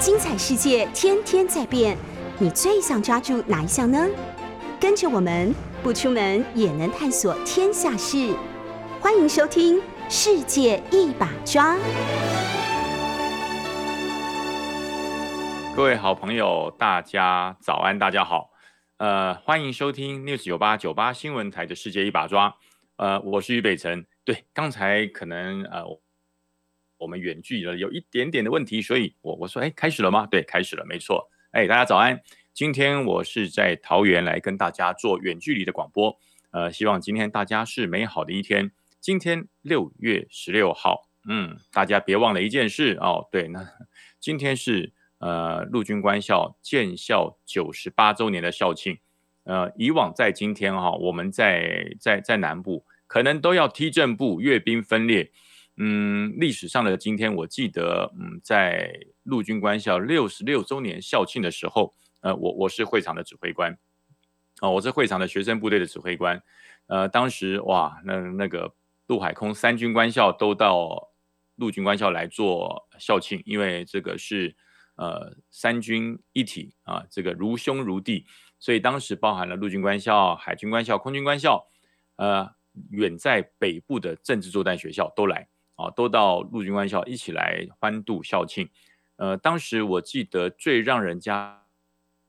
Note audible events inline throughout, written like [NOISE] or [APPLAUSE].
精彩世界天天在变，你最想抓住哪一项呢？跟着我们不出门也能探索天下事，欢迎收听《世界一把抓》。各位好朋友，大家早安，大家好，呃，欢迎收听 News 九八九八新闻台的《世界一把抓》，呃，我是于北辰。对，刚才可能呃。我们远距了有一点点的问题，所以我我说，哎，开始了吗？对，开始了，没错。哎，大家早安，今天我是在桃园来跟大家做远距离的广播。呃，希望今天大家是美好的一天。今天六月十六号，嗯，大家别忘了一件事哦，对，那今天是呃陆军官校建校九十八周年的校庆。呃，以往在今天哈、我们在在在南部可能都要踢正步、阅兵分列。嗯，历史上的今天，我记得，嗯，在陆军官校六十六周年校庆的时候，呃，我我是会场的指挥官，哦，我是会场的学生部队的指挥官，呃，当时哇，那那个陆海空三军官校都到陆军官校来做校庆，因为这个是呃三军一体啊，这个如兄如弟，所以当时包含了陆军官校、海军官校、空军官校，呃，远在北部的政治作战学校都来。啊，都到陆军官校一起来欢度校庆。呃，当时我记得最让人家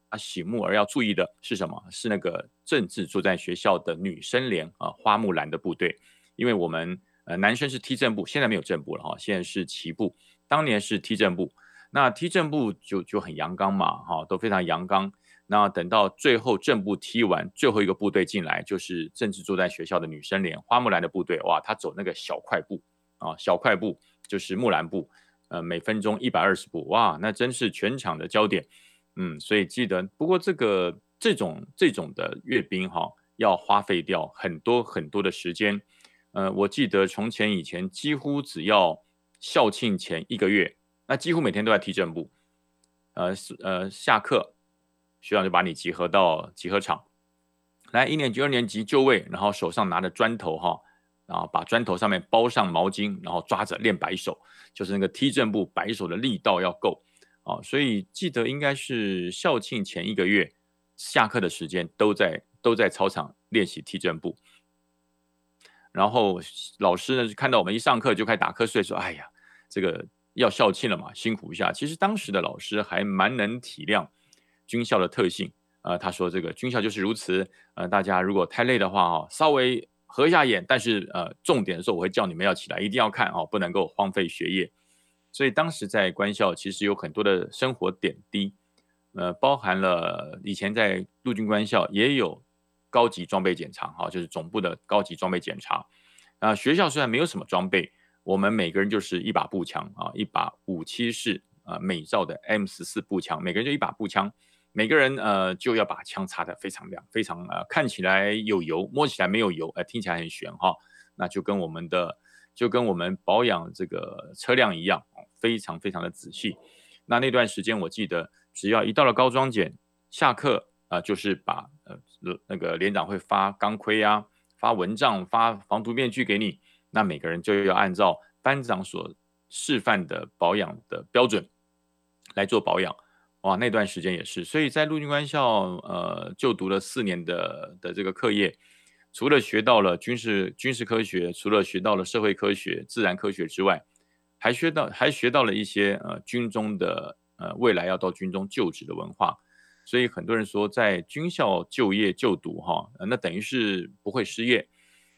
啊醒目而要注意的是什么？是那个政治作战学校的女生连啊，花木兰的部队。因为我们呃男生是踢正步，现在没有正步了哈，现在是齐步。当年是踢正步，那踢正步就就很阳刚嘛，哈，都非常阳刚。那等到最后正步踢完，最后一个部队进来，就是政治作战学校的女生连花木兰的部队。哇，他走那个小快步。啊，小快步就是木兰步，呃，每分钟一百二十步，哇，那真是全场的焦点，嗯，所以记得，不过这个这种这种的阅兵哈，要花费掉很多很多的时间，呃，我记得从前以前几乎只要校庆前一个月，那几乎每天都在踢正步，呃呃，下课学长就把你集合到集合场，来一年级、二年级就位，然后手上拿着砖头哈。然后把砖头上面包上毛巾，然后抓着练摆手，就是那个踢正步摆手的力道要够啊。所以记得应该是校庆前一个月，下课的时间都在都在操场练习踢正步。然后老师呢，看到我们一上课就开始打瞌睡，说：“哎呀，这个要校庆了嘛，辛苦一下。”其实当时的老师还蛮能体谅军校的特性，呃，他说：“这个军校就是如此，呃，大家如果太累的话，稍微。”合一下眼，但是呃，重点的时候我会叫你们要起来，一定要看哦，不能够荒废学业。所以当时在官校其实有很多的生活点滴，呃，包含了以前在陆军官校也有高级装备检查，哈，就是总部的高级装备检查。啊、学校虽然没有什么装备，我们每个人就是一把步枪啊，一把五七式啊美造的 M 十四步枪，每个人就一把步枪。每个人呃就要把枪擦得非常亮，非常呃看起来有油，摸起来没有油，呃听起来很玄哈。那就跟我们的就跟我们保养这个车辆一样，非常非常的仔细。那那段时间我记得，只要一到了高装检，下课啊、呃、就是把呃那个连长会发钢盔呀、发蚊帐、发防毒面具给你，那每个人就要按照班长所示范的保养的标准来做保养。哇，那段时间也是，所以在陆军官校，呃，就读了四年的的这个课业，除了学到了军事军事科学，除了学到了社会科学、自然科学之外，还学到还学到了一些呃军中的呃未来要到军中就职的文化。所以很多人说，在军校就业就读哈，那等于是不会失业。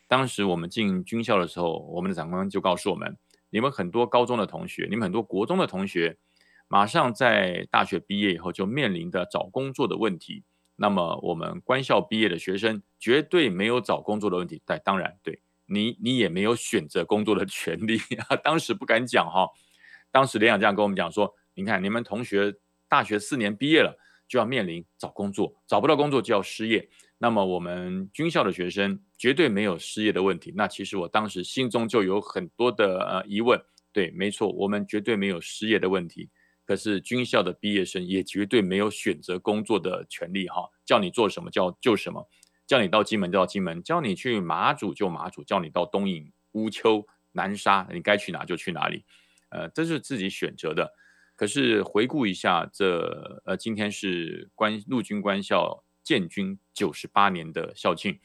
当时我们进军校的时候，我们的长官就告诉我们，你们很多高中的同学，你们很多国中的同学。马上在大学毕业以后就面临的找工作的问题，那么我们官校毕业的学生绝对没有找工作的问题，但当然对你，你也没有选择工作的权利啊。[LAUGHS] 当时不敢讲哈，当时连长这样跟我们讲说：“你看，你们同学大学四年毕业了，就要面临找工作，找不到工作就要失业。那么我们军校的学生绝对没有失业的问题。”那其实我当时心中就有很多的呃疑问。对，没错，我们绝对没有失业的问题。可是军校的毕业生也绝对没有选择工作的权利哈，叫你做什么叫就什么，叫你到金门就到金门，叫你去马祖就马祖，叫你到东引、乌丘、南沙，你该去哪就去哪里，呃，这是自己选择的。可是回顾一下这，呃，今天是官陆军官校建军九十八年的校庆，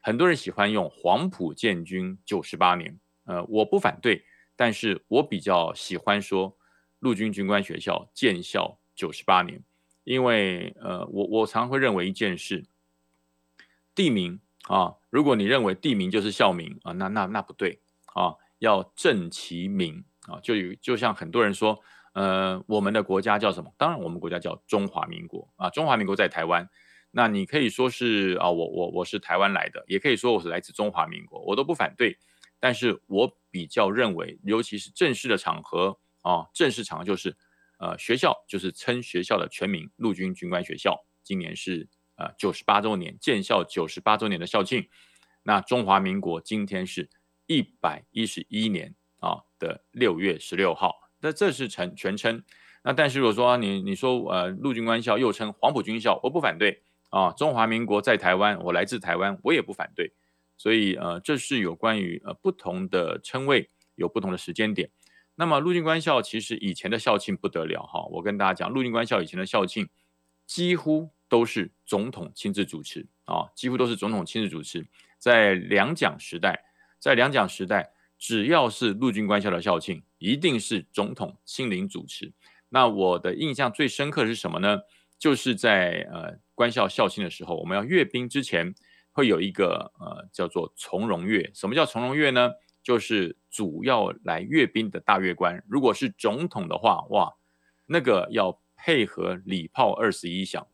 很多人喜欢用黄埔建军九十八年，呃，我不反对，但是我比较喜欢说陆军军官学校建校九十八年，因为呃，我我常会认为一件事，地名啊，如果你认为地名就是校名啊，那那那不对啊，要正其名啊，就有就像很多人说。呃，我们的国家叫什么？当然，我们国家叫中华民国啊。中华民国在台湾，那你可以说是啊，我我我是台湾来的，也可以说我是来自中华民国，我都不反对。但是我比较认为，尤其是正式的场合啊，正式场合就是呃，学校就是称学校的全名——陆军军官学校。今年是呃九十八周年，建校九十八周年的校庆。那中华民国今天是一百一十一年啊的六月十六号。那这是全全称，那但是如果说你你说呃陆军官校又称黄埔军校，我不反对啊。中华民国在台湾，我来自台湾，我也不反对。所以呃这是有关于呃不同的称谓，有不同的时间点。那么陆军官校其实以前的校庆不得了哈，我跟大家讲，陆军官校以前的校庆几乎都是总统亲自主持啊，几乎都是总统亲自主持。在两蒋时代，在两蒋时代。只要是陆军官校的校庆，一定是总统亲临主持。那我的印象最深刻的是什么呢？就是在呃官校校庆的时候，我们要阅兵之前，会有一个呃叫做从容阅。什么叫从容阅呢？就是主要来阅兵的大阅官，如果是总统的话，哇，那个要配合礼炮二十一响，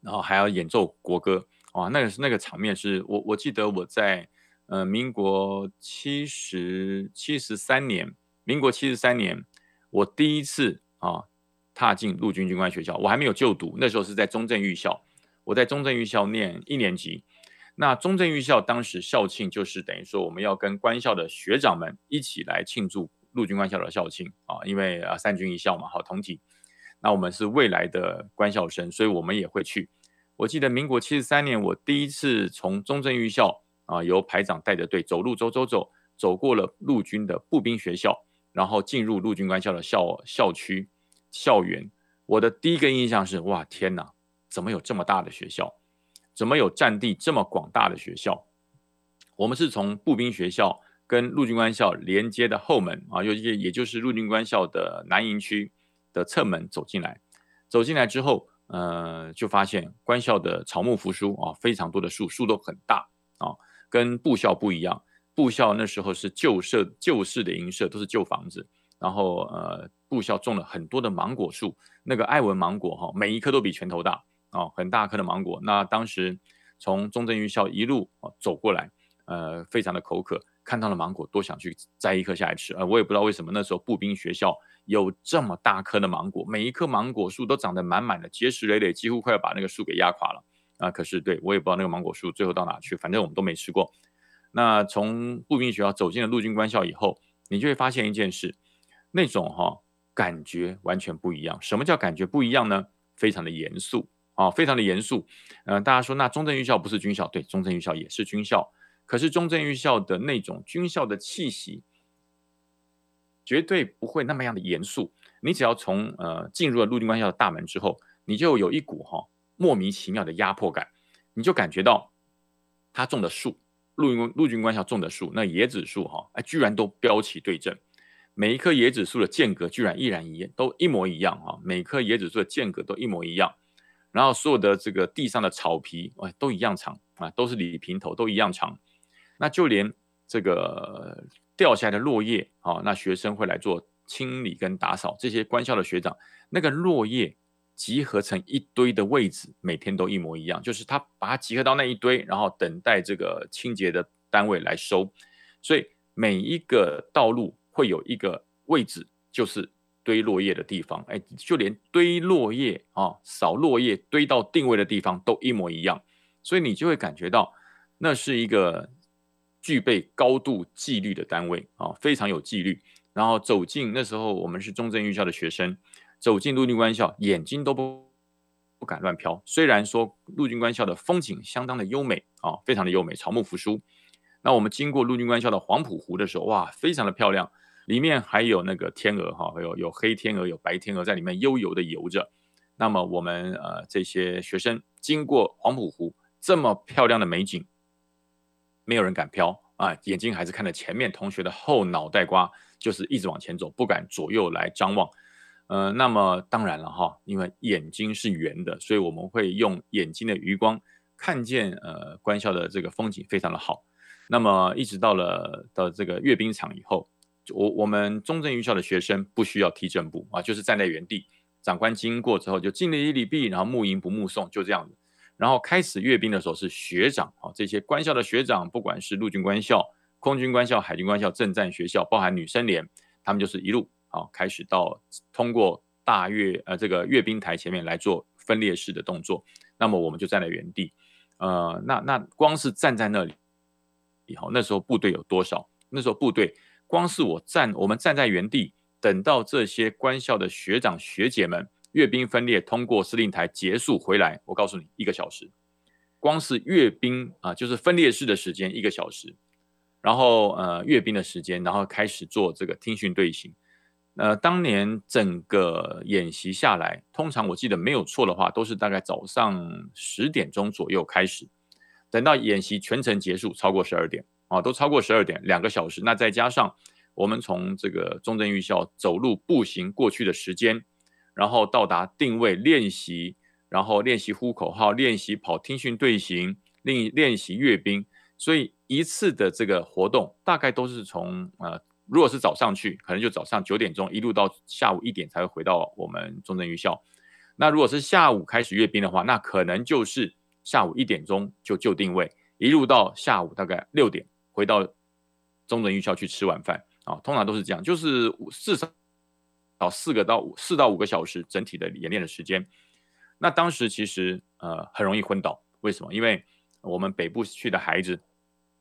然后还要演奏国歌，哇，那个是那个场面是我我记得我在。呃，民国七十七十三年，民国七十三年，我第一次啊踏进陆军军官学校，我还没有就读，那时候是在中正预校，我在中正预校念一年级。那中正预校当时校庆就是等于说我们要跟官校的学长们一起来庆祝陆军官校的校庆啊，因为啊三军一校嘛，好同体。那我们是未来的官校生，所以我们也会去。我记得民国七十三年，我第一次从中正预校。啊，由排长带着队走路走走走，走过了陆军的步兵学校，然后进入陆军官校的校校区校园。我的第一个印象是：哇，天哪，怎么有这么大的学校？怎么有占地这么广大的学校？我们是从步兵学校跟陆军官校连接的后门啊，尤其也就是陆军官校的南营区的侧门走进来。走进来之后，呃，就发现官校的草木扶疏啊，非常多的树，树都很大啊。跟部校不一样，部校那时候是旧社旧式的营舍，都是旧房子。然后呃，部校种了很多的芒果树，那个爱文芒果哈，每一棵都比拳头大啊，很大颗的芒果。那当时从中正预校一路走过来，呃，非常的口渴，看到了芒果，多想去摘一颗下来吃。呃，我也不知道为什么那时候步兵学校有这么大颗的芒果，每一棵芒果树都长得满满的，结实累累，几乎快要把那个树给压垮了。啊，可是对我也不知道那个芒果树最后到哪去，反正我们都没吃过。那从步兵学校走进了陆军官校以后，你就会发现一件事，那种哈、感觉完全不一样。什么叫感觉不一样呢？非常的严肃啊，非常的严肃。嗯、呃，大家说那中正预校不是军校？对，中正预校也是军校。可是中正预校的那种军校的气息，绝对不会那么样的严肃。你只要从呃进入了陆军官校的大门之后，你就有一股哈。莫名其妙的压迫感，你就感觉到他种的树，陆军陆军官校种的树，那椰子树哈，哎，居然都标齐对正，每一棵椰子树的间隔居然一然一，都一模一样哈，每棵椰子树的间隔都一模一样，然后所有的这个地上的草皮，哎，都一样长啊，都是李平头，都一样长，那就连这个掉下来的落叶啊，那学生会来做清理跟打扫，这些官校的学长，那个落叶。集合成一堆的位置，每天都一模一样，就是他把它集合到那一堆，然后等待这个清洁的单位来收。所以每一个道路会有一个位置，就是堆落叶的地方。哎，就连堆落叶啊、扫落叶堆到定位的地方都一模一样。所以你就会感觉到那是一个具备高度纪律的单位啊，非常有纪律。然后走进那时候，我们是中正预校的学生。走进陆军官校，眼睛都不不敢乱飘。虽然说陆军官校的风景相当的优美啊，非常的优美，草木扶疏。那我们经过陆军官校的黄埔湖的时候，哇，非常的漂亮。里面还有那个天鹅哈，有有黑天鹅，有白天鹅在里面悠游的游着。那么我们呃这些学生经过黄埔湖这么漂亮的美景，没有人敢飘啊，眼睛还是看着前面同学的后脑袋瓜，就是一直往前走，不敢左右来张望。呃，那么当然了哈，因为眼睛是圆的，所以我们会用眼睛的余光看见呃官校的这个风景非常的好。那么一直到了到这个阅兵场以后，我我们中正预校的学生不需要踢正步啊，就是站在原地，长官经过之后就敬礼礼毕，然后目迎不目送，就这样子。然后开始阅兵的时候是学长啊，这些官校的学长，不管是陆军官校、空军官校、海军官校、政战学校，包含女生连，他们就是一路。好，开始到通过大阅呃这个阅兵台前面来做分列式的动作，那么我们就站在原地，呃，那那光是站在那里以后，那时候部队有多少？那时候部队光是我站，我们站在原地，等到这些官校的学长学姐们阅兵分列通过司令台结束回来，我告诉你，一个小时，光是阅兵啊，就是分列式的时间一个小时，然后呃阅兵的时间，然后开始做这个听训队形。呃，当年整个演习下来，通常我记得没有错的话，都是大概早上十点钟左右开始，等到演习全程结束，超过十二点啊，都超过十二点，两个小时。那再加上我们从这个中正预校走路步行过去的时间，然后到达定位练习，然后练习呼口号，练习跑听训队形，练练习阅兵，所以一次的这个活动大概都是从呃。如果是早上去，可能就早上九点钟一路到下午一点才会回到我们中正预校。那如果是下午开始阅兵的话，那可能就是下午一点钟就就定位，一路到下午大概六点回到中正预校去吃晚饭啊。通常都是这样，就是至少到四个到五四到五个小时整体的演练的时间。那当时其实呃很容易昏倒，为什么？因为我们北部去的孩子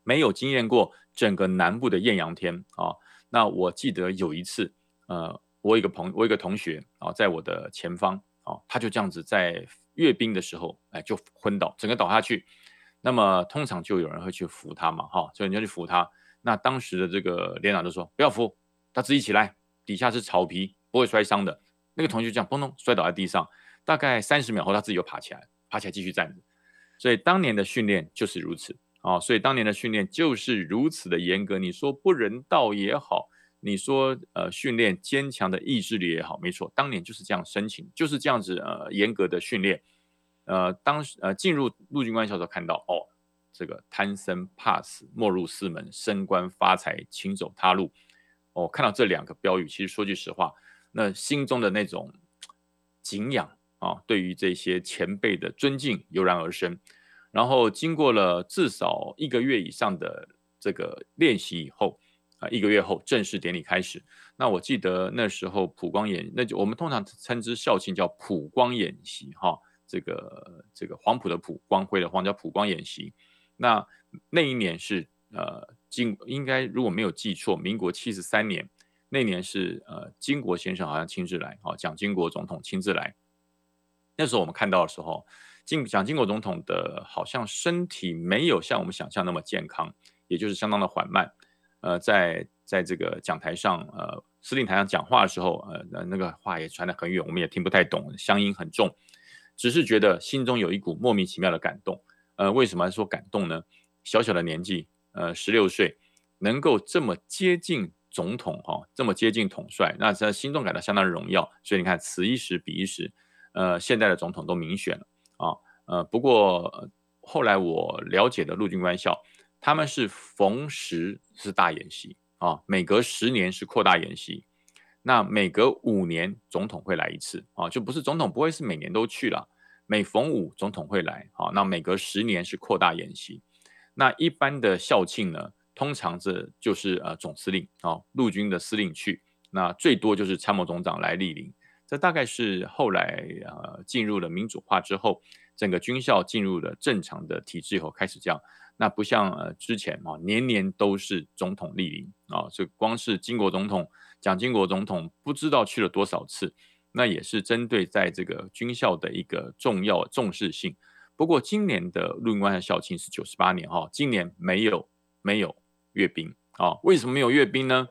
没有经验过整个南部的艳阳天啊。那我记得有一次，呃，我一个朋，我一个同学啊，在我的前方啊，他就这样子在阅兵的时候，哎，就昏倒，整个倒下去。那么通常就有人会去扶他嘛，哈，所以你要去扶他。那当时的这个连长就说：“不要扶，他自己起来，底下是草皮，不会摔伤的。”那个同学就这样砰咚摔倒在地上，大概三十秒后，他自己又爬起来，爬起来继续站着。所以当年的训练就是如此。啊，所以当年的训练就是如此的严格。你说不人道也好，你说呃训练坚强的意志力也好，没错，当年就是这样申请，就是这样子呃严格的训练。呃，当时呃进入陆军官校的时候看到哦，这个贪生怕死，莫入四门；升官发财，请走他路。哦，看到这两个标语，其实说句实话，那心中的那种敬仰啊，对于这些前辈的尊敬油然而生。然后经过了至少一个月以上的这个练习以后，啊，一个月后正式典礼开始。那我记得那时候普光演，那就我们通常称之校庆叫普光演习，哈，这个这个黄埔的普，光辉的黄叫普光演习。那那一年是呃经应该如果没有记错，民国七十三年那年是呃经国先生好像亲自来，啊，蒋经国总统亲自来。那时候我们看到的时候。经蒋经国总统的好像身体没有像我们想象那么健康，也就是相当的缓慢。呃，在在这个讲台上，呃，司令台上讲话的时候，呃，那个话也传得很远，我们也听不太懂，乡音很重。只是觉得心中有一股莫名其妙的感动。呃，为什么说感动呢？小小的年纪，呃，十六岁，能够这么接近总统哈、这么接近统帅，那在心中感到相当的荣耀。所以你看，此一时彼一时，呃，现在的总统都民选了。啊，呃，不过后来我了解的陆军官校，他们是逢十是大演习啊，每隔十年是扩大演习，那每隔五年总统会来一次啊，就不是总统不会是每年都去了，每逢五总统会来啊，那每隔十年是扩大演习，那一般的校庆呢，通常这就是呃总司令啊，陆军的司令去，那最多就是参谋总长来莅临。这大概是后来呃进入了民主化之后，整个军校进入了正常的体制以后开始这样。那不像呃之前啊，年年都是总统莅临啊，这光是经国总统、蒋经国总统不知道去了多少次。那也是针对在这个军校的一个重要重视性。不过今年的陆军官校校庆是九十八年哈，今年没有没有阅兵啊？为什么没有阅兵呢？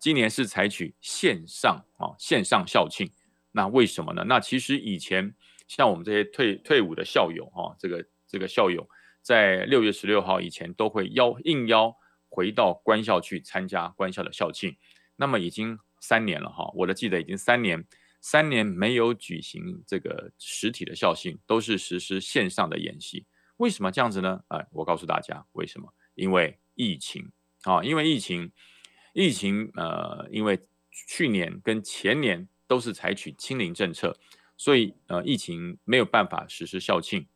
今年是采取线上啊线上校庆。那为什么呢？那其实以前像我们这些退退伍的校友哈，这个这个校友在六月十六号以前都会邀应邀回到官校去参加官校的校庆。那么已经三年了哈，我的记得已经三年，三年没有举行这个实体的校庆，都是实施线上的演习。为什么这样子呢？哎，我告诉大家为什么？因为疫情啊，因为疫情，疫情呃，因为去年跟前年都是采取清零政策，所以呃，疫情没有办法实施校庆。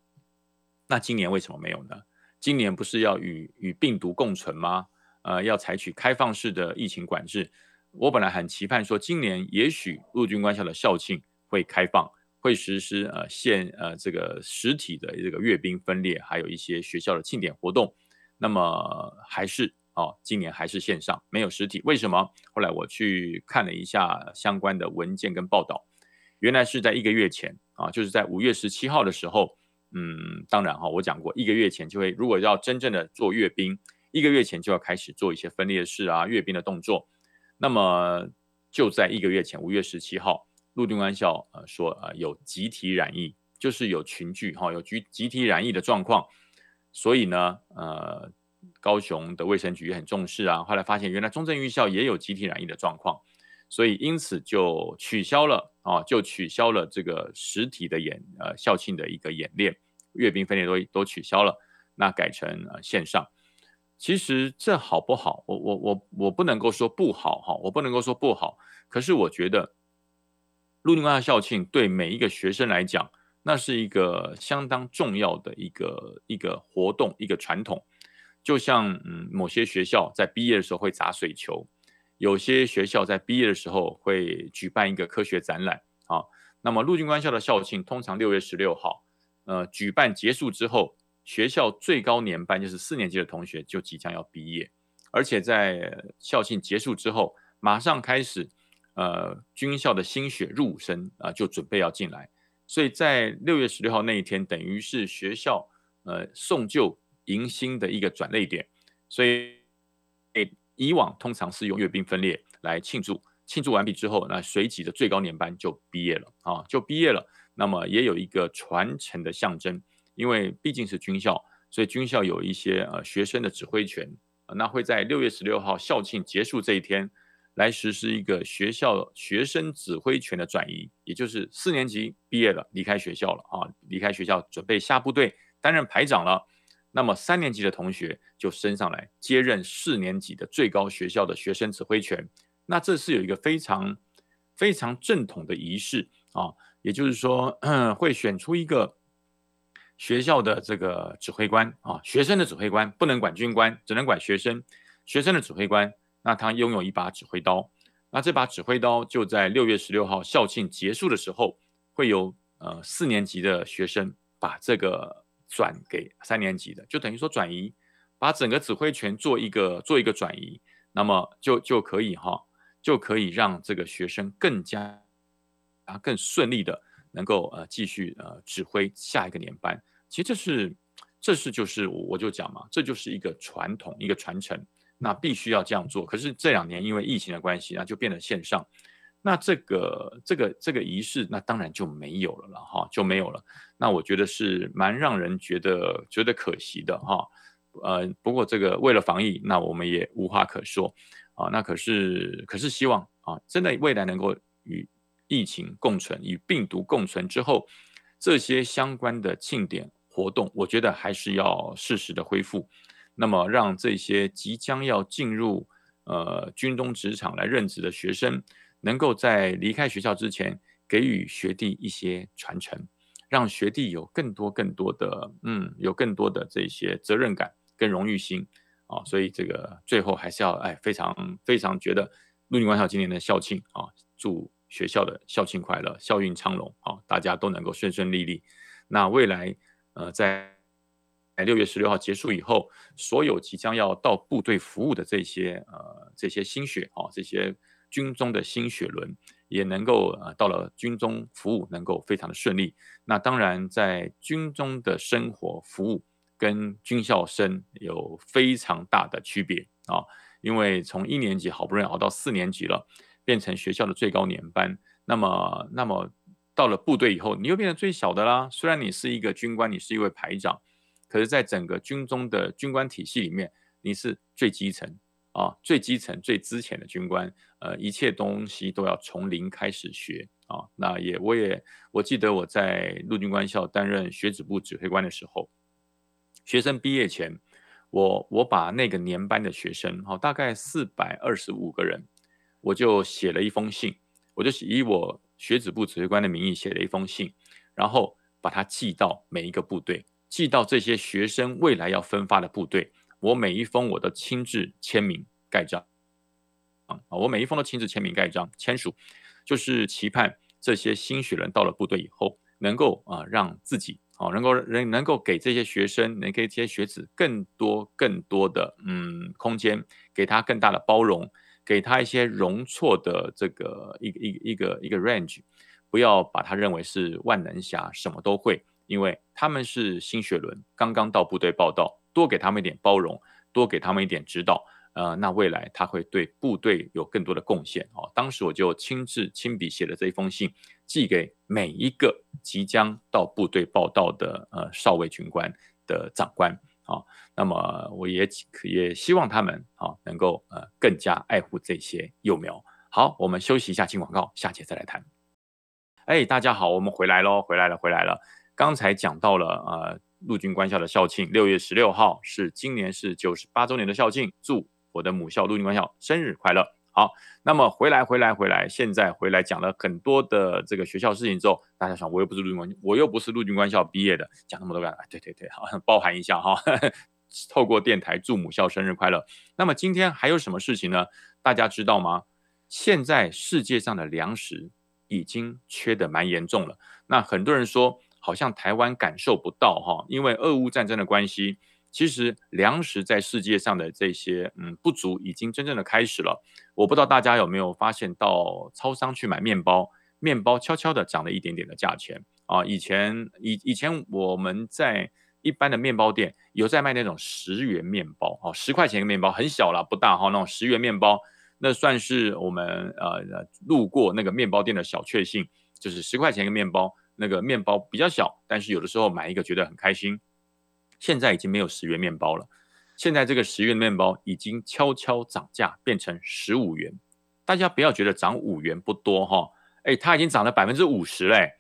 那今年为什么没有呢？今年不是要与与病毒共存吗？呃，要采取开放式的疫情管制。我本来很期盼说，今年也许陆军官校的校庆会开放，会实施呃现呃这个实体的这个阅兵分列，还有一些学校的庆典活动。那么还是哦，今年还是线上，没有实体。为什么？后来我去看了一下相关的文件跟报道，原来是在一个月前啊，就是在五月十七号的时候，嗯，当然哈，我讲过，一个月前就会，如果要真正的做阅兵，一个月前就要开始做一些分列式啊阅兵的动作。那么就在一个月前，五月十七号，陆军官校呃说呃有集体染疫，就是有群聚哈，有集集体染疫的状况，所以呢呃高雄的卫生局也很重视啊，后来发现原来中正预校也有集体染疫的状况，所以因此就取消了啊，就取消了这个实体的演呃校庆的一个演练，阅兵分列都都取消了，那改成呃线上。其实这好不好？我我我我不能够说不好哈，我不能够说不好。可是我觉得，陆军官校校庆对每一个学生来讲，那是一个相当重要的一个一个活动，一个传统。就像嗯，某些学校在毕业的时候会砸水球，有些学校在毕业的时候会举办一个科学展览啊。那么陆军官校的校庆通常六月十六号，呃，举办结束之后。学校最高年班就是四年级的同学就即将要毕业，而且在校庆结束之后，马上开始，呃，军校的新血入伍生啊、就准备要进来，所以在六月十六号那一天，等于是学校呃送旧迎新的一个转捩点，所以诶以往通常是用阅兵分列来庆祝，庆祝完毕之后，那随即的最高年班就毕业了啊，就毕业了，那么也有一个传承的象征。因为毕竟是军校，所以军校有一些呃学生的指挥权，那会在六月十六号校庆结束这一天，来实施一个学校学生指挥权的转移，也就是四年级毕业了，离开学校了啊，离开学校准备下部队担任排长了，那么三年级的同学就升上来接任四年级的最高学校的学生指挥权，那这是有一个非常非常正统的仪式啊，也就是说 [CLEARS THROAT] 会选出一个。学校的这个指挥官啊，学生的指挥官不能管军官，只能管学生。学生的指挥官，那他拥有一把指挥刀，那这把指挥刀就在六月十六号校庆结束的时候，会有呃四年级的学生把这个转给三年级的，就等于说转移，把整个指挥权做一个做一个转移，那么就就可以哈，就可以让这个学生更加啊更顺利的能够呃继续呃指挥下一个年班。其实这是，这是就是我就讲嘛，这就是一个传统，一个传承，那必须要这样做。可是这两年因为疫情的关系，那就变得线上，那这个这个这个仪式，那当然就没有了了哈，就没有了。那我觉得是蛮让人觉得觉得可惜的哈。呃，不过这个为了防疫，那我们也无话可说啊。那可是可是希望啊，真的未来能够与疫情共存，与病毒共存之后，这些相关的庆典。活动，我觉得还是要适时的恢复，那么让这些即将要进入呃军中职场来任职的学生，能够在离开学校之前，给予学弟一些传承，让学弟有更多更多的嗯，有更多的这些责任感跟荣誉心啊，所以这个最后还是要哎非常非常觉得陆军官校今年的校庆啊，祝学校的校庆快乐，校运昌隆啊，大家都能够顺顺利利，那未来。呃，在六月十六号结束以后，所有即将要到部队服务的这些呃这些新血啊，这些军中的新血轮，也能够呃到了军中服务，能够非常的顺利。那当然，在军中的生活服务跟军校生有非常大的区别啊，因为从一年级好不容易熬到四年级了，变成学校的最高年班，那么那么到了部队以后，你又变成最小的啦。虽然你是一个军官，你是一位排长，可是，在整个军中的军官体系里面，你是最基层啊，最基层、最资浅的军官，呃，一切东西都要从零开始学啊。那也，我也我记得我在陆军官校担任学子部指挥官的时候，学生毕业前。我我把那个年班的学生，好，大概四百二十五个人，我就写了一封信，我就以我学子部指挥官的名义写了一封信，然后把它寄到每一个部队，寄到这些学生未来要分发的部队，我每一封我都亲自签名盖章，啊，我每一封都亲自签名盖章签署，就是期盼这些新学人到了部队以后，能够啊让自己。哦，能够能能够给这些学生，能给这些学子更多更多的嗯空间，给他更大的包容，给他一些容错的这个一个一个一个一个 range，不要把他认为是万能侠，什么都会，因为他们是新血轮，刚刚到部队报到，多给他们一点包容，多给他们一点指导。呃，那未来他会对部队有更多的贡献哦。当时我就亲自亲笔写了这一封信，寄给每一个即将到部队报到的呃少尉军官的长官啊、那么我也也希望他们啊、能够呃更加爱护这些幼苗。好，我们休息一下，进广告，下节再来谈。哎，大家好，我们回来喽，回来了，回来了。刚才讲到了呃陆军官校的校庆，六月十六号是今年是九十八周年的校庆，祝。我的母校陆军官校生日快乐！好，那么回来回来回来，现在回来讲了很多的这个学校事情之后，大家想，我又不是陆军官，我又不是陆军官校毕业的，讲那么多干嘛？对对对，好，包含一下哈。[LAUGHS] 透过电台祝母校生日快乐。那么今天还有什么事情呢？大家知道吗？现在世界上的粮食已经缺得蛮严重了。那很多人说，好像台湾感受不到哈，因为俄乌战争的关系。其实粮食在世界上的这些嗯不足已经真正的开始了。我不知道大家有没有发现，到超商去买面包，面包悄悄的涨了一点点的价钱啊。以前以以前我们在一般的面包店有在卖那种十元面包哦，十块钱一个面包很小了，不大哈，那种十元面包，那算是我们呃路过那个面包店的小确幸，就是十块钱一个面包，那个面包比较小，但是有的时候买一个觉得很开心。现在已经没有十元面包了，现在这个十元面包已经悄悄涨价，变成十五元。大家不要觉得涨五元不多哈，哎，它已经涨了百分之五十嘞。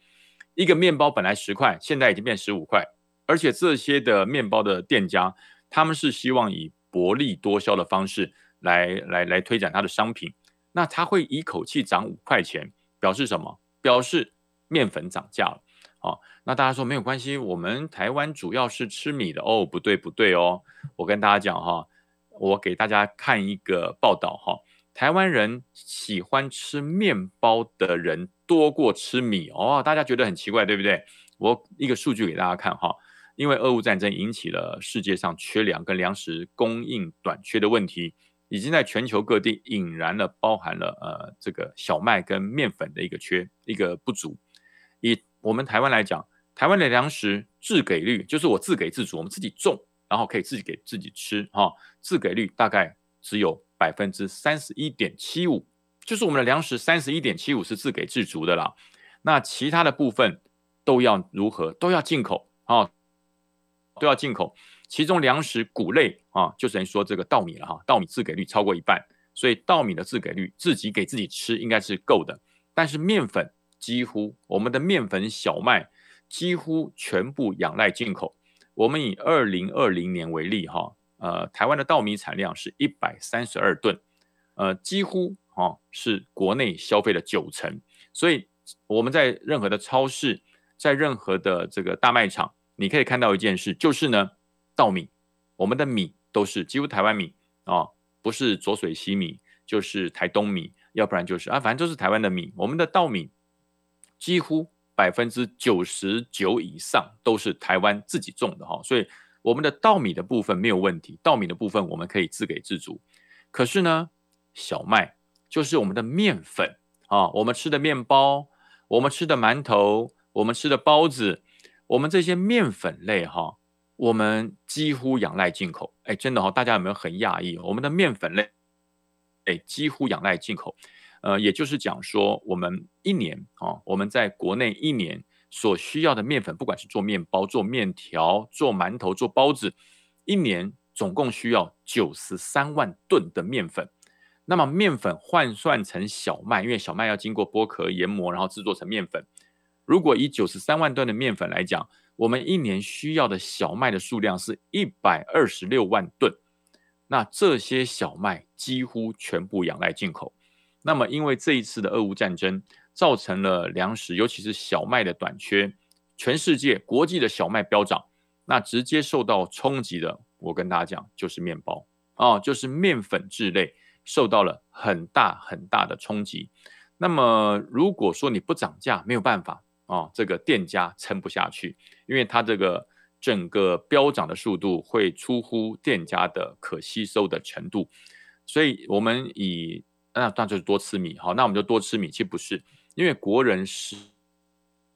一个面包本来十块，现在已经变十五块，而且这些的面包的店家，他们是希望以薄利多销的方式来来来推展他的商品。那他会一口气涨五块钱，表示什么？表示面粉涨价了。好，那大家说没有关系，我们台湾主要是吃米的哦，不对不对哦，我跟大家讲哈，我给大家看一个报道哈，台湾人喜欢吃面包的人多过吃米哦，大家觉得很奇怪对不对？我一个数据给大家看哈，因为俄乌战争引起了世界上缺粮跟粮食供应短缺的问题，已经在全球各地引燃了包含了呃这个小麦跟面粉的一个缺一个不足，以我们台湾来讲，台湾的粮食自给率就是我自给自足，我们自己种，然后可以自己给自己吃，哈，自给率大概只有百分之三十一点七五，就是我们的粮食三十一点七五是自给自足的啦。那其他的部分都要如何？都要进口啊，都要进口。其中粮食谷类啊，就等于说这个稻米了哈，稻米自给率超过一半，所以稻米的自给率自己给自己吃应该是够的。但是面粉。几乎我们的面粉、小麦几乎全部仰赖进口。我们以二零二零年为例，哈，呃，台湾的稻米产量是一百三十二吨，呃，几乎哈是国内消费的九成。所以我们在任何的超市，在任何的这个大卖场，你可以看到一件事，就是呢，稻米，我们的米都是几乎台湾米啊，不是浊水溪米，就是台东米，要不然就是啊，反正都是台湾的米。我们的稻米。几乎百分之九十九以上都是台湾自己种的哈，所以我们的稻米的部分没有问题，稻米的部分我们可以自给自足。可是呢，小麦就是我们的面粉啊，我们吃的面包，我们吃的馒头，我们吃的包子，我们这些面粉类哈，我们几乎仰赖进口。哎，真的哈，大家有没有很讶异？我们的面粉类哎，几乎仰赖进口。呃，也就是讲说，我们一年啊，我们在国内一年所需要的面粉，不管是做面包、做面条、做馒头、做包子，一年总共需要九十三万吨的面粉。那么面粉换算成小麦，因为小麦要经过剥壳、研磨，然后制作成面粉。如果以九十三万吨的面粉来讲，我们一年需要的小麦的数量是一百二十六万吨。那这些小麦几乎全部仰赖进口。那么因为这一次的俄乌战争，造成了粮食，尤其是小麦的短缺，全世界国际的小麦飙涨，那直接受到冲击的，我跟大家讲，就是面包哦，就是面粉制类。受到了很大很大的冲击。那么，如果说你不涨价，没有办法啊、这个店家撑不下去，因为它这个整个飙涨的速度会出乎店家的可吸收的程度。所以，我们以那那就是多吃米，好，那我们就多吃米。其实不是，因为国人食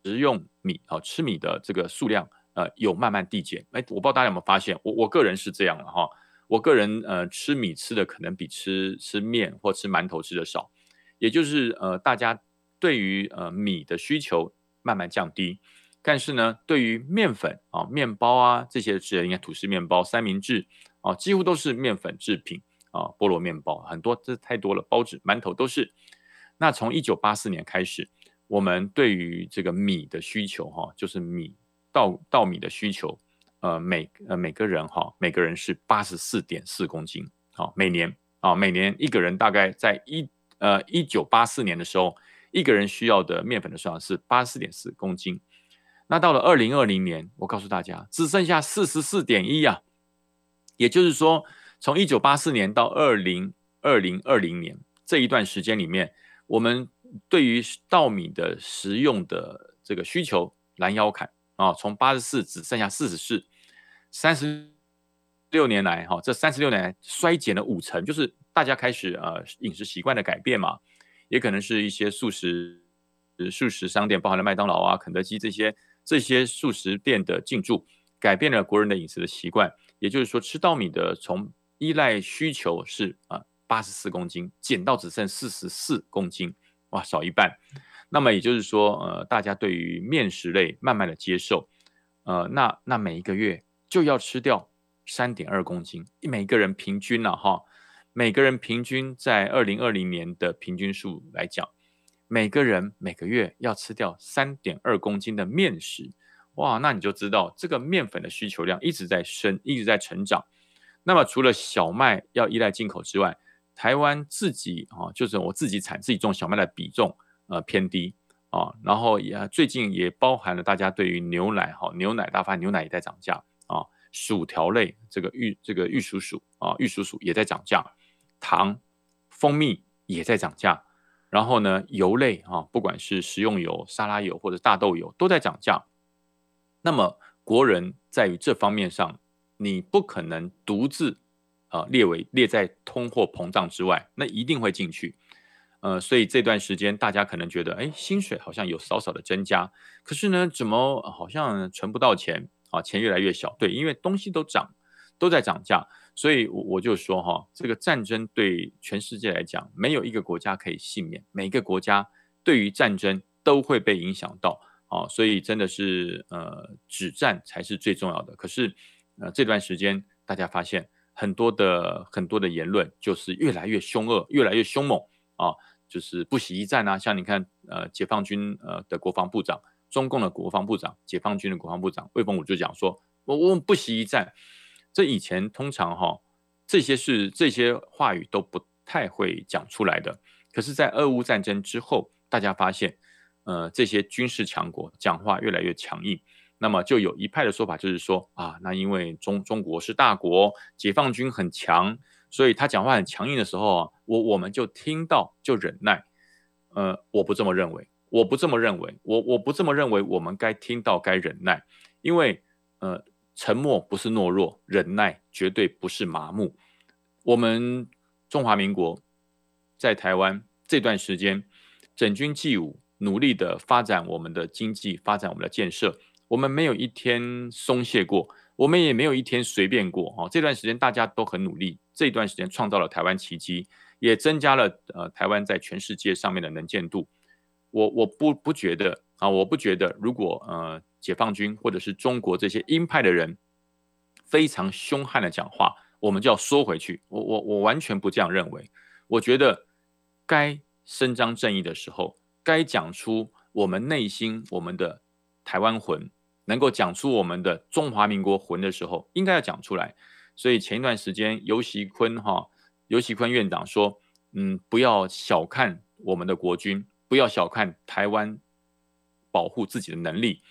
食用米啊，吃米的这个数量呃有慢慢递减。哎，我不知道大家有没有发现，我我个人是这样的哈。我个人呃吃米吃的可能比吃吃面或吃馒头吃的少，也就是呃大家对于呃米的需求慢慢降低，但是呢对于面粉啊面包啊这些是应该吐司面包三明治啊几乎都是面粉制品啊菠萝面包很多这太多了包子馒头都是。那从一九八四年开始，我们对于这个米的需求哈就是米稻稻米的需求。呃，每呃每个人哈，每个人是八十四点四公斤，好，每年啊，每年一个人大概在一呃一九八四年的时候，一个人需要的面粉的数量是八十四点四公斤。那到了二零二零年，我告诉大家，只剩下四十四点一啊，也就是说，从一九八四年到二零二零二零年这一段时间里面，我们对于稻米的食用的这个需求拦腰砍啊，从八十四只剩下四十四。三十六年来，哈，这三十六年来衰减了五成，就是大家开始呃饮食习惯的改变嘛，也可能是一些素食素食商店，包含了麦当劳啊、肯德基这些这些素食店的进驻，改变了国人的饮食的习惯。也就是说，吃稻米的从依赖需求是啊八十四公斤，减到只剩四十四公斤，哇，少一半。那么也就是说，呃，大家对于面食类慢慢的接受，呃，那那每一个月。就要吃掉三点二公斤，每个人平均了、哈，每个人平均在二零二零年的平均数来讲，每个人每个月要吃掉三点二公斤的面食，哇，那你就知道这个面粉的需求量一直在升，一直在成长。那么除了小麦要依赖进口之外，台湾自己啊，就是我自己产自己种小麦的比重呃偏低啊，然后也最近也包含了大家对于牛奶哈，牛奶大发牛奶也在涨价啊。薯条类，这个玉这个玉蜀黍啊，玉蜀黍也在涨价，糖、蜂蜜也在涨价，然后呢，油类啊，不管是食用油、沙拉油或者大豆油都在涨价。那么国人在于这方面上，你不可能独自啊列为列在通货膨胀之外，那一定会进去。呃，所以这段时间大家可能觉得，哎，薪水好像有少少的增加，可是呢，怎么好像存不到钱？啊，钱越来越小，对，因为东西都涨，都在涨价，所以我我就说哈，这个战争对全世界来讲，没有一个国家可以幸免，每个国家对于战争都会被影响到啊，所以真的是呃，止战才是最重要的。可是呃，这段时间大家发现很多的很多的言论就是越来越凶恶，越来越凶猛啊，就是不惜一战啊，像你看呃，解放军呃的国防部长。中共的国防部长、解放军的国防部长魏凤武就讲说：“我我不惜一战。”这以前通常哈这些是这些话语都不太会讲出来的。可是，在俄乌战争之后，大家发现，呃，这些军事强国讲话越来越强硬。那么，就有一派的说法就是说啊，那因为中中国是大国，解放军很强，所以他讲话很强硬的时候啊，我我们就听到就忍耐。呃，我不这么认为。我不这么认为，我我不这么认为。我们该听到，该忍耐，因为呃，沉默不是懦弱，忍耐绝对不是麻木。我们中华民国在台湾这段时间整军济武，努力的发展我们的经济，发展我们的建设，我们没有一天松懈过，我们也没有一天随便过。哦，这段时间大家都很努力，这段时间创造了台湾奇迹，也增加了呃台湾在全世界上面的能见度。我我不不觉得啊，我不觉得如果呃解放军或者是中国这些鹰派的人非常凶悍的讲话，我们就要缩回去。我我我完全不这样认为。我觉得该伸张正义的时候，该讲出我们内心我们的台湾魂。能够讲出我们的中华民国魂的时候，应该要讲出来。所以前一段时间，游锡堃哈，游锡堃院长说，嗯，不要小看我们的国军，不要小看台湾保护自己的能力。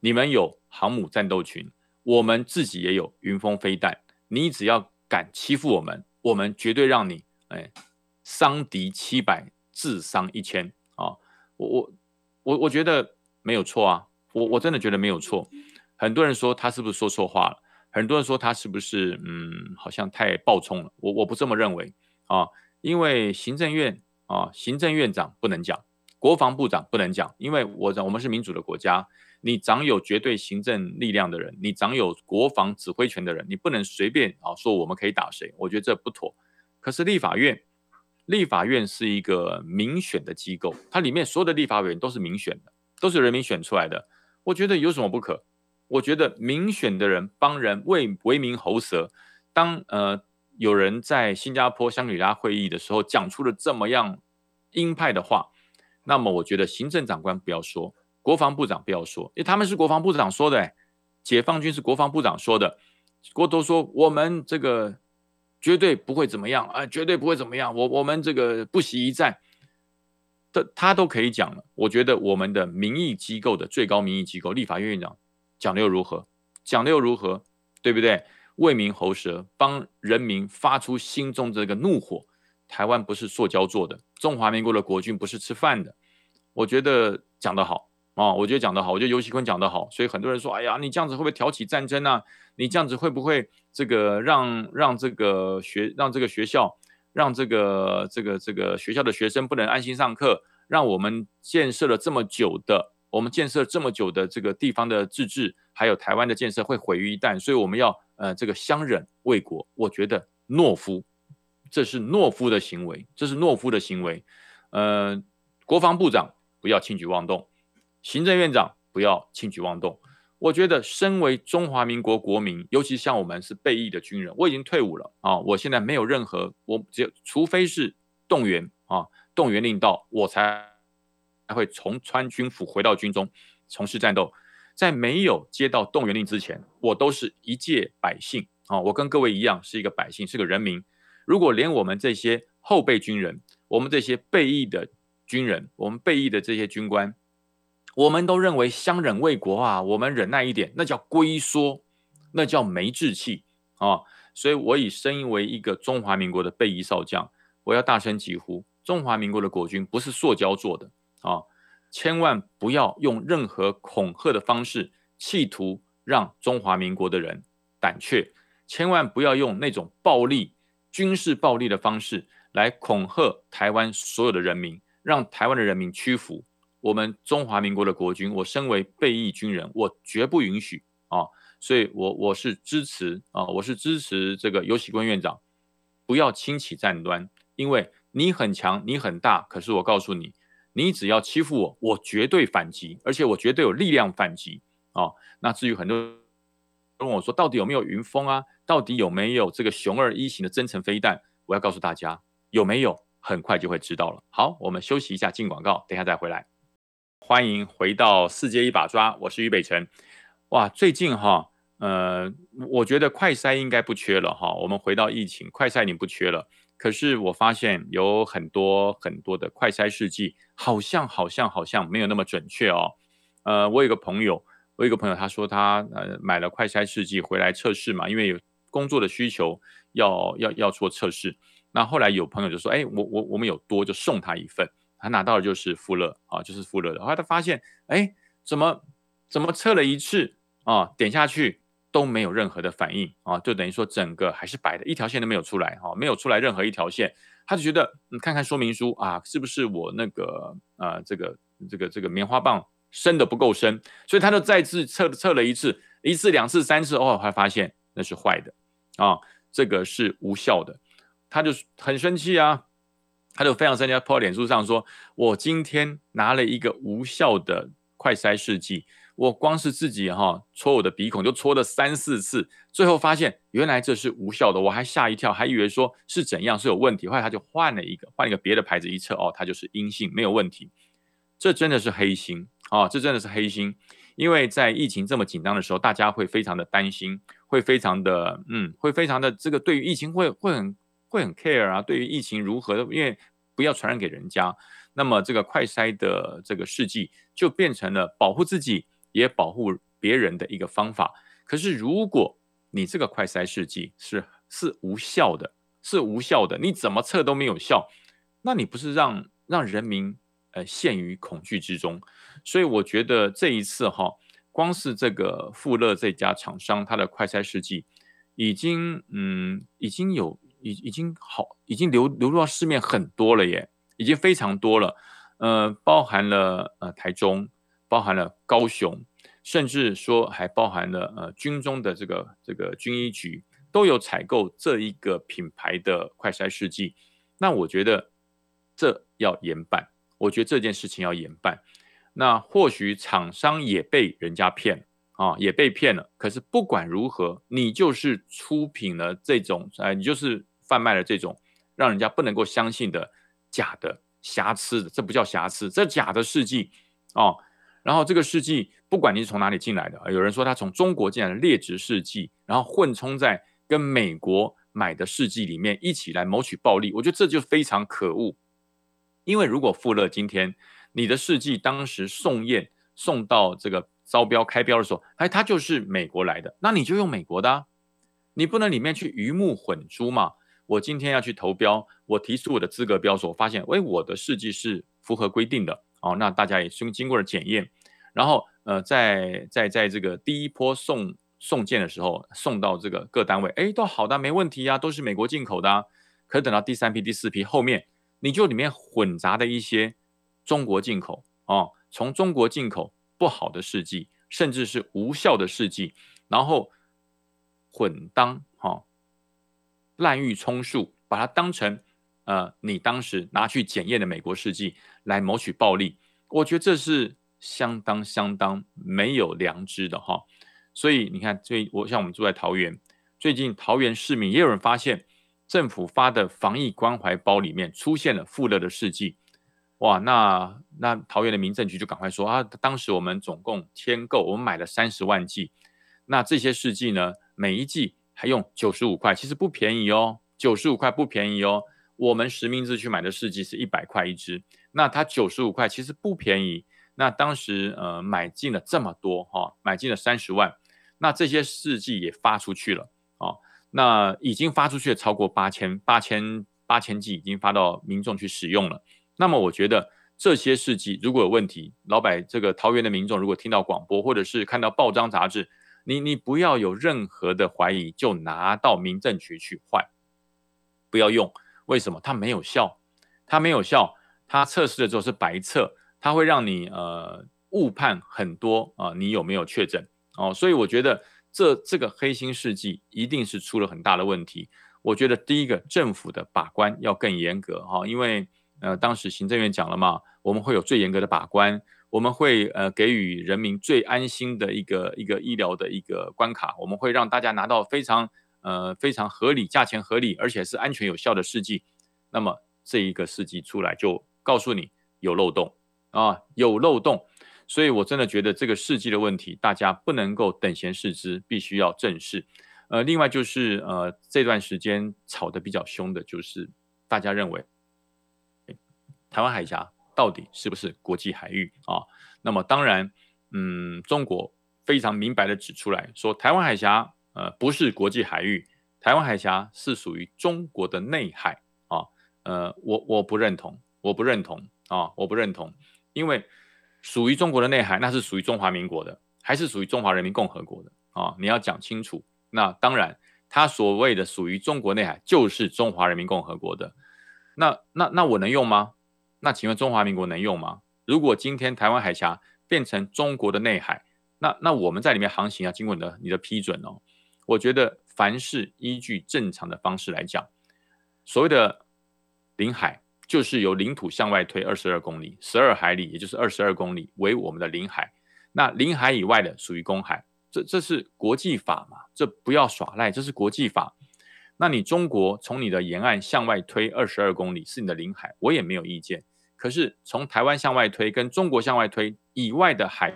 你们有航母战斗群，我们自己也有云峰飞弹。你只要敢欺负我们，我们绝对让你哎伤敌七百，自伤一千啊！我我我我觉得没有错啊。我我真的觉得没有错，很多人说他是不是说错话了？很多人说他是不是嗯，好像太暴冲了？我我不这么认为啊，因为行政院啊，行政院长不能讲，国防部长不能讲，因为我我们是民主的国家，你掌有绝对行政力量的人，你掌有国防指挥权的人，你不能随便啊说我们可以打谁，我觉得这不妥。可是立法院，立法院是一个民选的机构，它里面所有的立法委员都是民选的，都是人民选出来的。我觉得有什么不可？我觉得民选的人帮人为为民喉舌。当呃有人在新加坡香格里拉会议的时候讲出了这么样鹰派的话，那么我觉得行政长官不要说，国防部长不要说，因为他们是国防部长说的，解放军是国防部长说的，国都说我们这个绝对不会怎么样啊，绝对不会怎么样，我我们这个不惜一战。他都可以讲了，我觉得我们的民意机构的最高民意机构立法院院长讲的又如何？讲的又如何？对不对？为民喉舌，帮人民发出心中这个怒火。台湾不是塑胶做的，中华民国的国军不是吃饭的。我觉得讲得好啊，我觉得讲得好，我觉得游锡堃讲得好。所以很多人说，哎呀，你这样子会不会挑起战争啊？你这样子会不会这个让让这个学让这个学校？让这个这个这个学校的学生不能安心上课，让我们建设了这么久的，我们建设这么久的这个地方的自治，还有台湾的建设会毁于一旦，所以我们要呃这个相忍为国。我觉得懦夫，这是懦夫的行为，这是懦夫的行为。呃，国防部长不要轻举妄动，行政院长不要轻举妄动。我觉得，身为中华民国国民，尤其像我们是备役的军人，我已经退伍了啊！我现在没有任何，我只有除非是动员啊，动员令到，我才才会从穿军服回到军中从事战斗。在没有接到动员令之前，我都是一介百姓啊！我跟各位一样，是一个百姓，是个人民。如果连我们这些后备军人，我们这些备役的军人，我们备役的这些军官，我们都认为相忍为国啊，我们忍耐一点，那叫龟缩，那叫没志气啊！所以，我以身为一个中华民国的备役少将，我要大声疾呼：中华民国的国军不是塑胶做的啊！千万不要用任何恐吓的方式，企图让中华民国的人胆怯；千万不要用那种暴力、军事暴力的方式来恐吓台湾所有的人民，让台湾的人民屈服。我们中华民国的国军，我身为备役军人，我绝不允许啊！所以我，我是支持啊，我是支持这个游锡堃院长，不要轻启战端，因为你很强，你很大，可是我告诉你，你只要欺负我，我绝对反击，而且我绝对有力量反击啊！那至于很多人问我说，到底有没有云峰啊？到底有没有这个熊二一型的增程飞弹？我要告诉大家，有没有？很快就会知道了。好，我们休息一下，进广告，等一下再回来。欢迎回到世界一把抓，我是于北辰。哇，最近哈，呃，我觉得快筛应该不缺了哈。我们回到疫情，快筛已经不缺了。可是我发现有很多很多的快筛试剂，好像好像好像没有那么准确哦。呃，我有个朋友，我有个朋友，他说他呃买了快筛试剂回来测试嘛，因为有工作的需求要要要做测试。那后来有朋友就说，哎，我我我们有多，就送他一份。他拿到的就是富勒啊，就是富勒的。后来他发现，哎，怎么怎么测了一次啊，点下去都没有任何的反应啊，就等于说整个还是白的，一条线都没有出来哈，没有出来任何一条线。他就觉得，你看看说明书啊，是不是我那个啊，这个这个这个棉花棒伸的不够深？所以他就再次测测了一次，一次两次三次，哦，他发现那是坏的啊，这个是无效的，他就很生气啊。他就非常生气，他 po 脸书上说：“我今天拿了一个无效的快筛试剂，我光是自己哈、哦、戳我的鼻孔就戳了三四次，最后发现原来这是无效的，我还吓一跳，还以为说是怎样是有问题，后来他就换了一个换一个别的牌子一测，哦，它就是阴性，没有问题。这真的是黑心啊、哦！这真的是黑心，因为在疫情这么紧张的时候，大家会非常的担心，会非常的嗯，会非常的这个对于疫情会会很。”会很 care 啊，对于疫情如何的，因为不要传染给人家，那么这个快筛的这个试剂就变成了保护自己也保护别人的一个方法。可是如果你这个快筛试剂是是无效的，是无效的，你怎么测都没有效，那你不是让让人民呃陷于恐惧之中？所以我觉得这一次哈，光是这个富乐这家厂商，它的快筛试剂已经嗯已经有。已已经好，已经流流入到市面很多了耶，已经非常多了，呃，包含了呃台中，包含了高雄，甚至说还包含了呃军中的这个这个军医局都有采购这一个品牌的快筛试剂，那我觉得这要严办，我觉得这件事情要严办，那或许厂商也被人家骗。啊，也被骗了。可是不管如何，你就是出品了这种，哎，你就是。贩卖了这种让人家不能够相信的假的瑕疵的，这不叫瑕疵，这假的试剂哦。然后这个试剂不管你是从哪里进来的，有人说他从中国进来的劣质试剂，然后混充在跟美国买的试剂里面一起来谋取暴利，我觉得这就非常可恶。因为如果富勒今天你的试剂当时送验送到这个招标开标的时候，哎，它就是美国来的，那你就用美国的啊，你不能里面去鱼目混珠嘛。我今天要去投标，我提出我的资格标准，我发现，哎，我的试剂是符合规定的，哦，那大家也经经过了检验，然后，呃，在在在这个第一波送送件的时候，送到这个各单位，哎，都好的，没问题啊，都是美国进口的啊。可等到第三批、第四批后面，你就里面混杂的一些中国进口，哦，从中国进口不好的试剂，甚至是无效的试剂，然后混当，滥竽充数，把它当成呃，你当时拿去检验的美国试剂来谋取暴利，我觉得这是相当相当没有良知的哈。所以你看，最我像我们住在桃园，最近桃园市民也有人发现，政府发的防疫关怀包里面出现了富乐的试剂，哇，那那桃园的民政局就赶快说啊，当时我们总共签购，我们买了三十万剂，那这些试剂呢，每一剂。还用九十五块，其实不便宜哦，九十五块不便宜哦。我们实名制去买的试剂是一百块一支，那它九十五块其实不便宜。那当时呃买进了这么多哈、买进了三十万，那这些试剂也发出去了哦。那已经发出去了超过八千八千八千剂，已经发到民众去使用了。那么我觉得这些试剂如果有问题，老百这个桃园的民众如果听到广播或者是看到报章杂志。你你不要有任何的怀疑，就拿到民政局去换，不要用。为什么？它没有效，它没有效，它测试的时候是白测，它会让你呃误判很多啊、你有没有确诊哦？所以我觉得这这个黑心试剂一定是出了很大的问题。我觉得第一个政府的把关要更严格哈、因为呃当时行政院讲了嘛，我们会有最严格的把关。我们会呃给予人民最安心的一个一个医疗的一个关卡，我们会让大家拿到非常呃非常合理、价钱合理，而且是安全有效的试剂。那么这一个试剂出来就告诉你有漏洞啊，有漏洞。所以我真的觉得这个试剂的问题，大家不能够等闲视之，必须要正视。呃，另外就是呃这段时间吵得比较凶的就是大家认为台湾海峡。到底是不是国际海域啊？那么当然，嗯，中国非常明白的指出来说，台湾海峡呃不是国际海域，台湾海峡是属于中国的内海啊。呃，我我不认同，我不认同啊，我不认同，因为属于中国的内海，那是属于中华民国的，还是属于中华人民共和国的啊？你要讲清楚。那当然，他所谓的属于中国内海，就是中华人民共和国的。那那那我能用吗？那请问中华民国能用吗？如果今天台湾海峡变成中国的内海，那那我们在里面航行要经过你的你的批准哦。我觉得凡事依据正常的方式来讲，所谓的领海就是由领土向外推二十二公里，十二海里，也就是二十二公里为我们的领海。那领海以外的属于公海，这这是国际法嘛？这不要耍赖，这是国际法。那你中国从你的沿岸向外推二十二公里是你的领海，我也没有意见。可是从台湾向外推跟中国向外推以外的海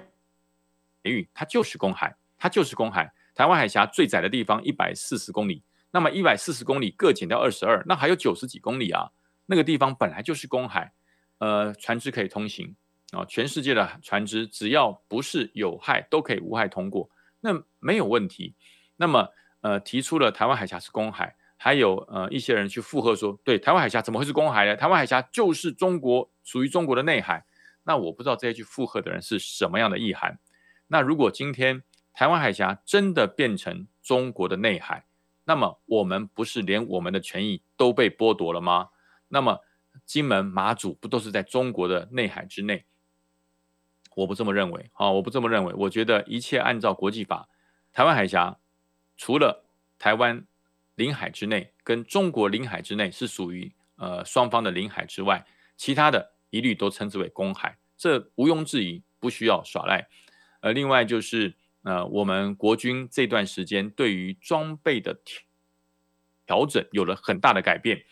域，它就是公海，它就是公海。台湾海峡最窄的地方一百四十公里，那么一百四十公里各减掉二十二，那还有九十几公里啊。那个地方本来就是公海，呃，船只可以通行啊，全世界的船只只要不是有害，都可以无害通过，那没有问题。那么。呃，提出了台湾海峡是公海，还有呃一些人去附和说，对，台湾海峡怎么会是公海呢？台湾海峡就是中国属于中国的内海。那我不知道这些去附和的人是什么样的意涵。那如果今天台湾海峡真的变成中国的内海，那么我们不是连我们的权益都被剥夺了吗？那么金门、马祖不都是在中国的内海之内？我不这么认为啊，我不这么认为。我觉得一切按照国际法，台湾海峡。除了台湾领海之内跟中国领海之内是属于呃双方的领海之外，其他的一律都称之为公海，这毋庸置疑，不需要耍赖。呃，另外就是呃我们国军这段时间对于装备的调整有了很大的改变。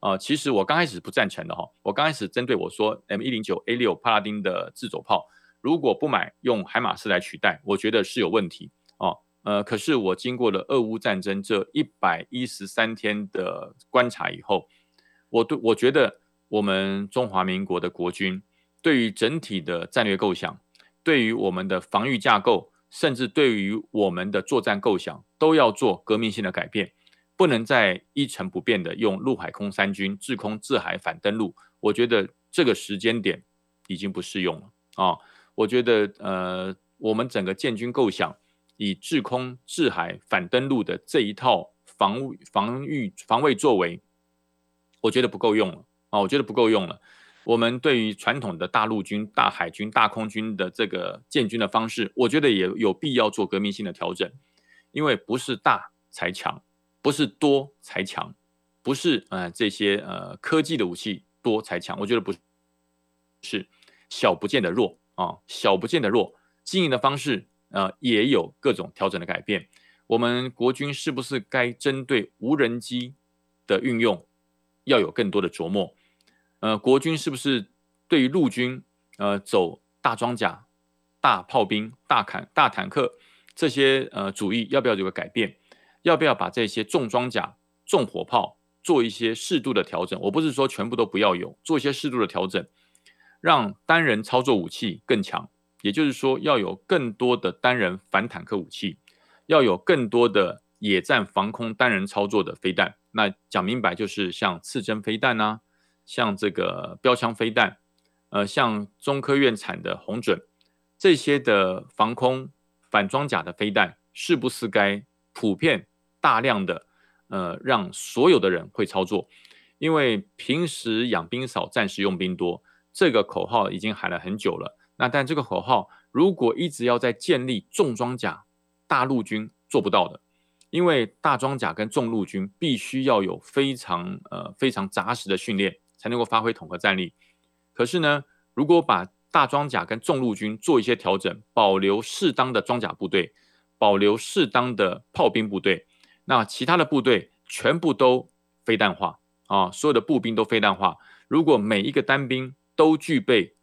呃，其实我刚开始不赞成的哈，我刚开始针对我说 M 一零九 A 六帕拉丁的自走炮，如果不买用海马斯来取代，我觉得是有问题哦。呃，可是我经过了俄乌战争这一百一十三天的观察以后，我对我觉得我们中华民国的国军对于整体的战略构想，对于我们的防御架构，甚至对于我们的作战构想，都要做革命性的改变，不能再一成不变的用陆海空三军制空制海反登陆。我觉得这个时间点已经不适用了啊！我觉得呃，我们整个建军构想。以制空、制海、反登陆的这一套防、防御、防卫作为，我觉得不够用了啊！我觉得不够用了。我们对于传统的大陆军、大海军、大空军的这个建军的方式，我觉得也有必要做革命性的调整。因为不是大才强，不是多才强，不是呃这些呃科技的武器多才强。我觉得不是小不见得弱啊，小不见得弱。经营的方式。呃，也有各种调整的改变。我们国军是不是该针对无人机的运用，要有更多的琢磨？呃，国军是不是对于陆军，呃，走大装甲、大炮兵、大坦大坦克这些呃主义，要不要有个改变？要不要把这些重装甲、重火炮做一些适度的调整？我不是说全部都不要有，做一些适度的调整，让单人操作武器更强。也就是说，要有更多的单人反坦克武器，要有更多的野战防空单人操作的飞弹。那讲明白就是像刺针飞弹啊，像这个标枪飞弹，呃，像中科院产的红准这些的防空反装甲的飞弹，是不是该普遍大量的呃让所有的人会操作？因为平时养兵少，战时用兵多，这个口号已经喊了很久了。那但这个口号如果一直要在建立重装甲，大陆军做不到的，因为大装甲跟重陆军必须要有非常呃非常扎实的训练，才能够发挥统合战力。可是呢，如果把大装甲跟重陆军做一些调整，保留适当的装甲部队，保留适当的炮兵部队，那其他的部队全部都飞弹化啊，所有的步兵都飞弹化。如果每一个单兵都具备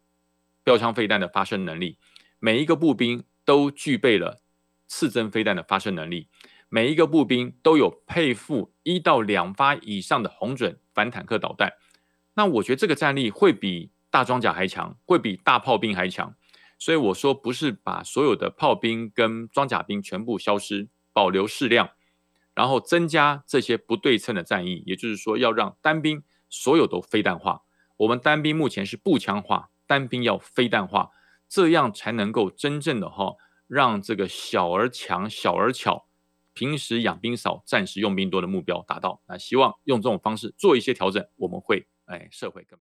标枪飞弹的发射能力，每一个步兵都具备了刺针飞弹的发射能力，每一个步兵都有配附一到两发以上的红准反坦克导弹。那我觉得这个战力会比大装甲还强，会比大炮兵还强。所以我说不是把所有的炮兵跟装甲兵全部消失，保留适量，然后增加这些不对称的战役。也就是说，要让单兵所有都飞弹化。我们单兵目前是步枪化。单兵要飞弹化，这样才能够真正的哈，让这个小而强、小而巧，平时养兵少、战时用兵多的目标达到。那希望用这种方式做一些调整，我们会哎，社会更。